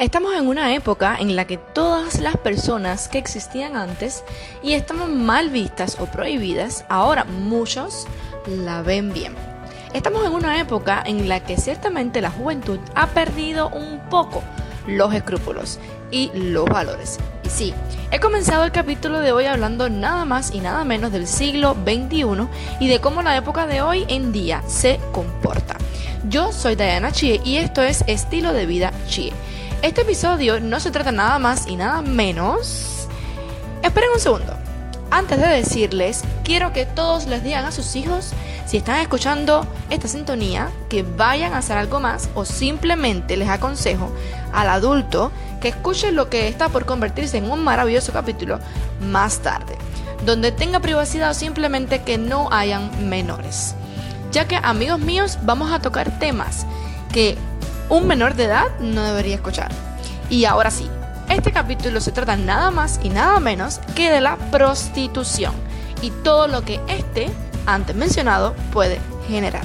Estamos en una época en la que todas las personas que existían antes y estaban mal vistas o prohibidas, ahora muchos la ven bien. Estamos en una época en la que ciertamente la juventud ha perdido un poco los escrúpulos y los valores. Y sí, he comenzado el capítulo de hoy hablando nada más y nada menos del siglo XXI y de cómo la época de hoy en día se comporta. Yo soy Diana Chie y esto es Estilo de Vida Chie este episodio no se trata nada más y nada menos... Esperen un segundo. Antes de decirles, quiero que todos les digan a sus hijos, si están escuchando esta sintonía, que vayan a hacer algo más o simplemente les aconsejo al adulto que escuche lo que está por convertirse en un maravilloso capítulo más tarde, donde tenga privacidad o simplemente que no hayan menores. Ya que amigos míos vamos a tocar temas que un menor de edad no debería escuchar. Y ahora sí, este capítulo se trata nada más y nada menos que de la prostitución y todo lo que este, antes mencionado, puede generar.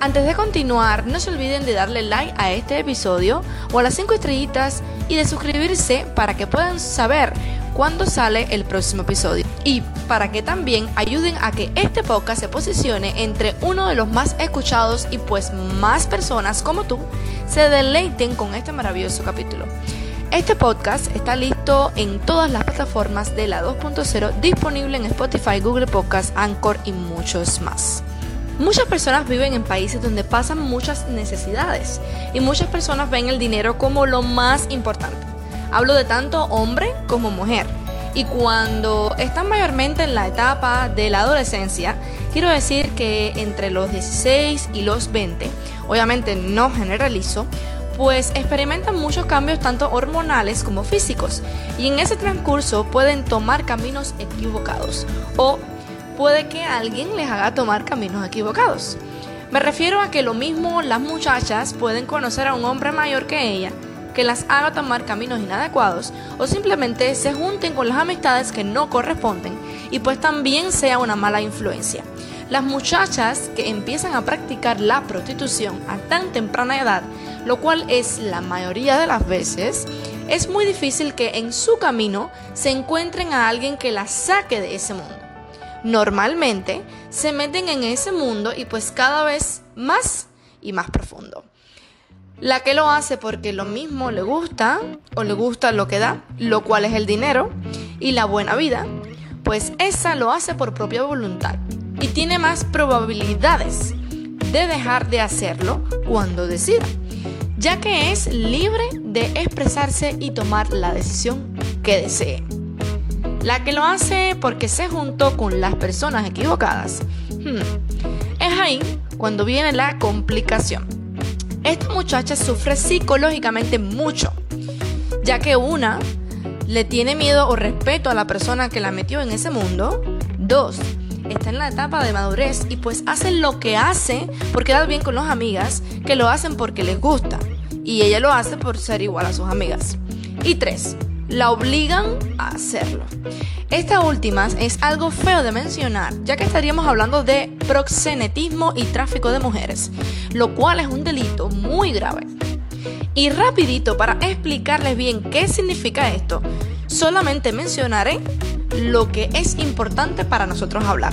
Antes de continuar, no se olviden de darle like a este episodio o a las 5 estrellitas y de suscribirse para que puedan saber cuándo sale el próximo episodio. Y para que también ayuden a que este podcast se posicione entre uno de los más escuchados y pues más personas como tú se deleiten con este maravilloso capítulo. Este podcast está listo en todas las plataformas de la 2.0 disponible en Spotify, Google Podcast, Anchor y muchos más. Muchas personas viven en países donde pasan muchas necesidades y muchas personas ven el dinero como lo más importante. Hablo de tanto hombre como mujer. Y cuando están mayormente en la etapa de la adolescencia, quiero decir que entre los 16 y los 20, obviamente no generalizo, pues experimentan muchos cambios tanto hormonales como físicos. Y en ese transcurso pueden tomar caminos equivocados. O puede que alguien les haga tomar caminos equivocados. Me refiero a que lo mismo las muchachas pueden conocer a un hombre mayor que ella que las haga tomar caminos inadecuados o simplemente se junten con las amistades que no corresponden y pues también sea una mala influencia. Las muchachas que empiezan a practicar la prostitución a tan temprana edad, lo cual es la mayoría de las veces, es muy difícil que en su camino se encuentren a alguien que las saque de ese mundo. Normalmente se meten en ese mundo y pues cada vez más y más profundo. La que lo hace porque lo mismo le gusta o le gusta lo que da, lo cual es el dinero y la buena vida, pues esa lo hace por propia voluntad y tiene más probabilidades de dejar de hacerlo cuando decida, ya que es libre de expresarse y tomar la decisión que desee. La que lo hace porque se juntó con las personas equivocadas, hmm, es ahí cuando viene la complicación esta muchacha sufre psicológicamente mucho, ya que una, le tiene miedo o respeto a la persona que la metió en ese mundo. Dos, está en la etapa de madurez y pues hace lo que hace por quedar bien con las amigas, que lo hacen porque les gusta. Y ella lo hace por ser igual a sus amigas. Y tres, la obligan a hacerlo. Esta última es algo feo de mencionar, ya que estaríamos hablando de proxenetismo y tráfico de mujeres, lo cual es un delito muy grave. Y rapidito para explicarles bien qué significa esto, solamente mencionaré lo que es importante para nosotros hablar.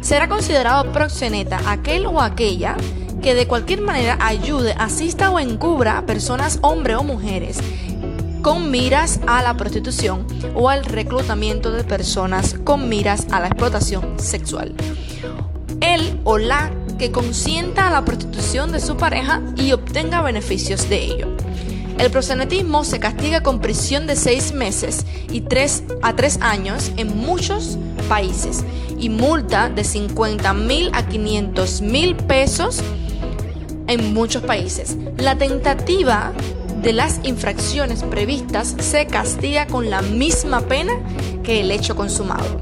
Será considerado proxeneta aquel o aquella que de cualquier manera ayude, asista o encubra a personas, hombres o mujeres, con miras a la prostitución o al reclutamiento de personas con miras a la explotación sexual. Él o la que consienta a la prostitución de su pareja y obtenga beneficios de ello. El prosenetismo se castiga con prisión de seis meses y tres a tres años en muchos países y multa de 50 mil a 500 mil pesos en muchos países. La tentativa de las infracciones previstas se castiga con la misma pena que el hecho consumado.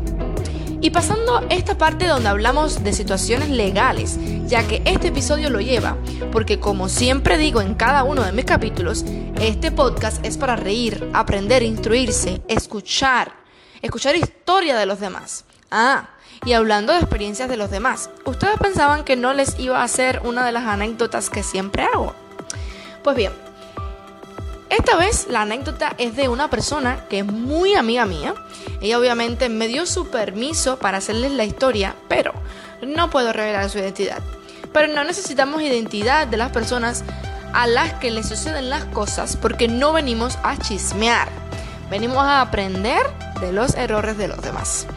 Y pasando esta parte donde hablamos de situaciones legales, ya que este episodio lo lleva, porque como siempre digo en cada uno de mis capítulos, este podcast es para reír, aprender, instruirse, escuchar, escuchar historia de los demás. Ah, y hablando de experiencias de los demás, ¿ustedes pensaban que no les iba a hacer una de las anécdotas que siempre hago? Pues bien, Esta vez la anécdota es de una persona que es muy amiga mía. Ella obviamente me dio su permiso para hacerles la historia, pero no puedo revelar su identidad. Pero no necesitamos identidad de las personas a las que le suceden las cosas porque no venimos a chismear. Venimos a aprender de los errores de los demás.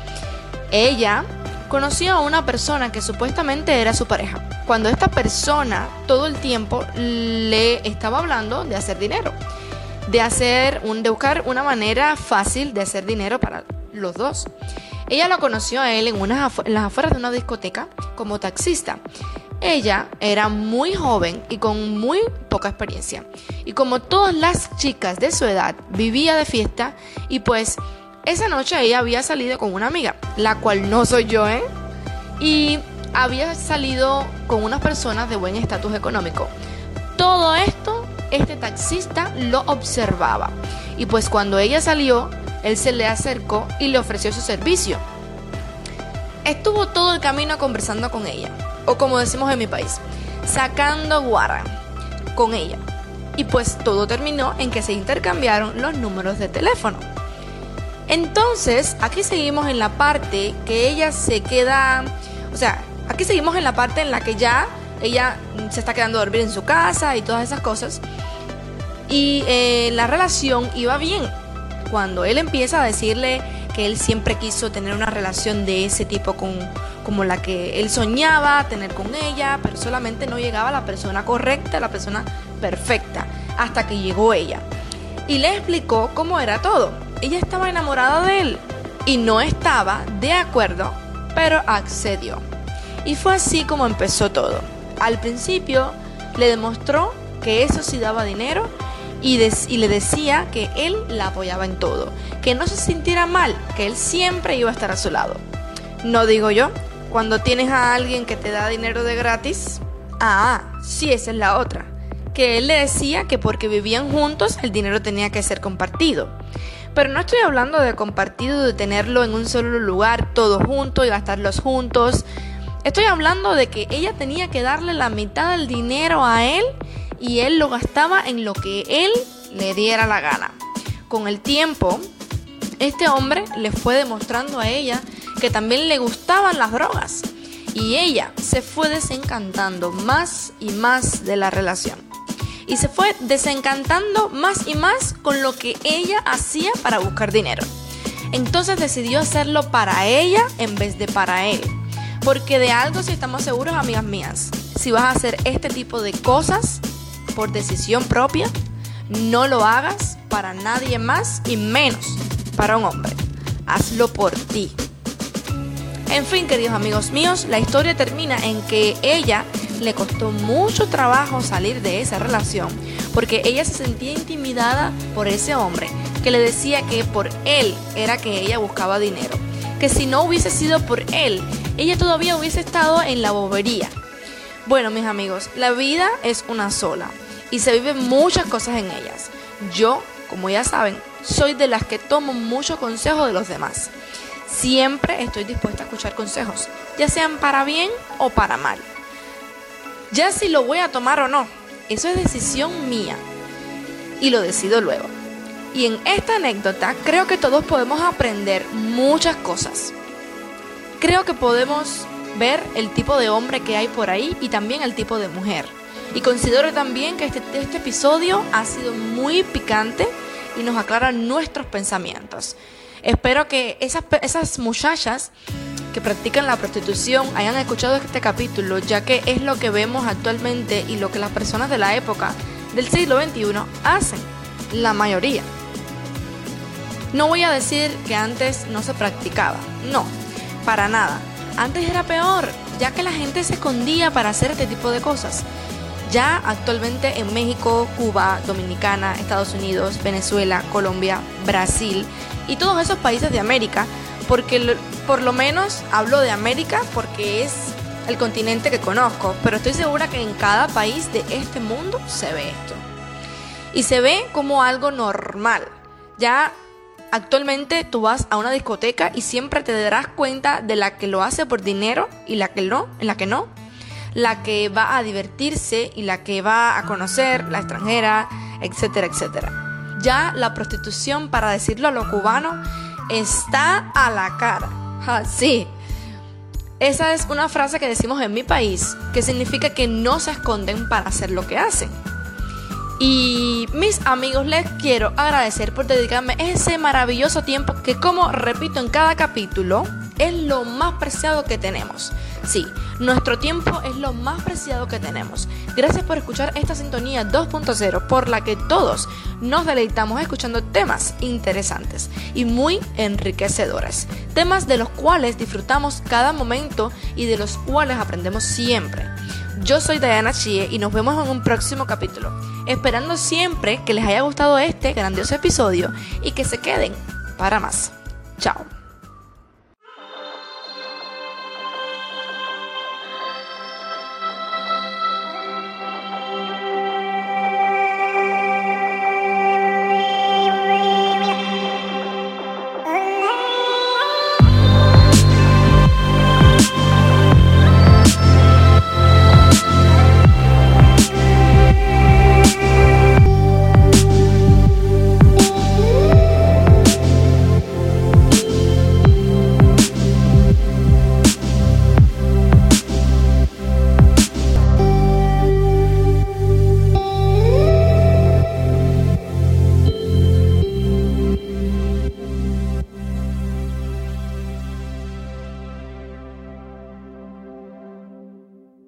Ella conoció a una persona que supuestamente era su pareja. Cuando esta persona todo el tiempo le estaba hablando de hacer dinero, de hacer un, de buscar una manera fácil de hacer dinero para los dos. Ella lo conoció a él en, unas en las afueras de una discoteca como taxista. Ella era muy joven y con muy poca experiencia. Y como todas las chicas de su edad, vivía de fiesta y pues esa noche ella había salido con una amiga, la cual no soy yo, ¿eh? Y había salido con unas personas de buen estatus económico. Todo esto, este taxista lo observaba. Y pues cuando ella salió, él se le acercó y le ofreció su servicio. Estuvo todo el camino conversando con ella, o como decimos en mi país, sacando guara con ella. Y pues todo terminó en que se intercambiaron los números de teléfono. Entonces, aquí seguimos en la parte que ella se queda, o sea, aquí seguimos en la parte en la que ya ella se está quedando a dormir en su casa y todas esas cosas. Y eh, la relación iba bien. Cuando él empieza a decirle que él siempre quiso tener una relación de ese tipo con, como la que él soñaba tener con ella, pero solamente no llegaba la persona correcta, la persona perfecta, hasta que llegó ella. Y le explicó cómo era todo ella estaba enamorada de él y no estaba de acuerdo, pero accedió. Y fue así como empezó todo. Al principio le demostró que eso sí daba dinero y, le decía que él la apoyaba en todo, que no se sintiera mal, que él siempre iba a estar a su lado. No digo yo, cuando tienes a alguien que te da dinero de gratis, ah, sí, esa es la otra, que él le decía que porque vivían juntos el dinero tenía que ser compartido. Pero no estoy hablando de compartido, de tenerlo en un solo lugar, todos juntos y gastarlos juntos. Estoy hablando de que ella tenía que darle la mitad del dinero a él y él lo gastaba en lo que él le diera la gana. Con el tiempo, este hombre le fue demostrando a ella que también le gustaban las drogas y ella se fue desencantando más y más de la relación y se fue desencantando más y más con lo que ella hacía para buscar dinero. Entonces decidió hacerlo para ella en vez de para él. Porque de algo si estamos seguros, amigas mías, si vas a hacer este tipo de cosas por decisión propia, no lo hagas para nadie más y menos para un hombre. Hazlo por ti. En fin, queridos amigos míos, la historia termina en que ella le costó mucho trabajo salir de esa relación porque ella se sentía intimidada por ese hombre que le decía que por él era que ella buscaba dinero, que si no hubiese sido por él, ella todavía hubiese estado en la bobería. Bueno, mis amigos, la vida es una sola y se viven muchas cosas en ellas. Yo, como ya saben, soy de las que tomo mucho consejo de los demás. Siempre estoy dispuesta a escuchar consejos, ya sean para bien o para mal. Ya si lo voy a tomar o no, eso es decisión mía y lo decido luego. Y en esta anécdota creo que todos podemos aprender muchas cosas. Creo que podemos ver el tipo de hombre que hay por ahí y también el tipo de mujer. Y considero también que este, este episodio ha sido muy picante y nos aclara nuestros pensamientos. Espero que esas, esas muchachas que practican la prostitución hayan escuchado este capítulo, ya que es lo que vemos actualmente y lo que las personas de la época del siglo XXI hacen, la mayoría. No voy a decir que antes no se practicaba, no, para nada. Antes era peor, ya que la gente se escondía para hacer este tipo de cosas. Ya actualmente en México, Cuba, Dominicana, Estados Unidos, Venezuela, Colombia, Brasil y todos esos países de América porque por lo menos hablo de América porque es el continente que conozco, pero estoy segura que en cada país de este mundo se ve esto. Y se ve como algo normal. Ya actualmente tú vas a una discoteca y siempre te darás cuenta de la que lo hace por dinero y la que no, la que no. La que va a divertirse y la que va a conocer, la extranjera, etcétera, etcétera. Ya la prostitución, para decirlo a lo cubano, está a la cara. sí. Esa es una frase que decimos en mi país, que significa que no se esconden para hacer lo que hacen. Y mis amigos, les quiero agradecer por dedicarme ese maravilloso tiempo que, como repito en cada capítulo, es lo más preciado que tenemos. Sí, nuestro tiempo es lo más preciado que tenemos. Gracias por escuchar esta sintonía 2.0 por la que todos nos deleitamos escuchando temas interesantes y muy enriquecedores. Temas de los cuales disfrutamos cada momento y de los cuales aprendemos siempre. Yo soy Diana Chie y nos vemos en un próximo capítulo. Esperando siempre que les haya gustado este grandioso episodio y que se queden para más. Chao.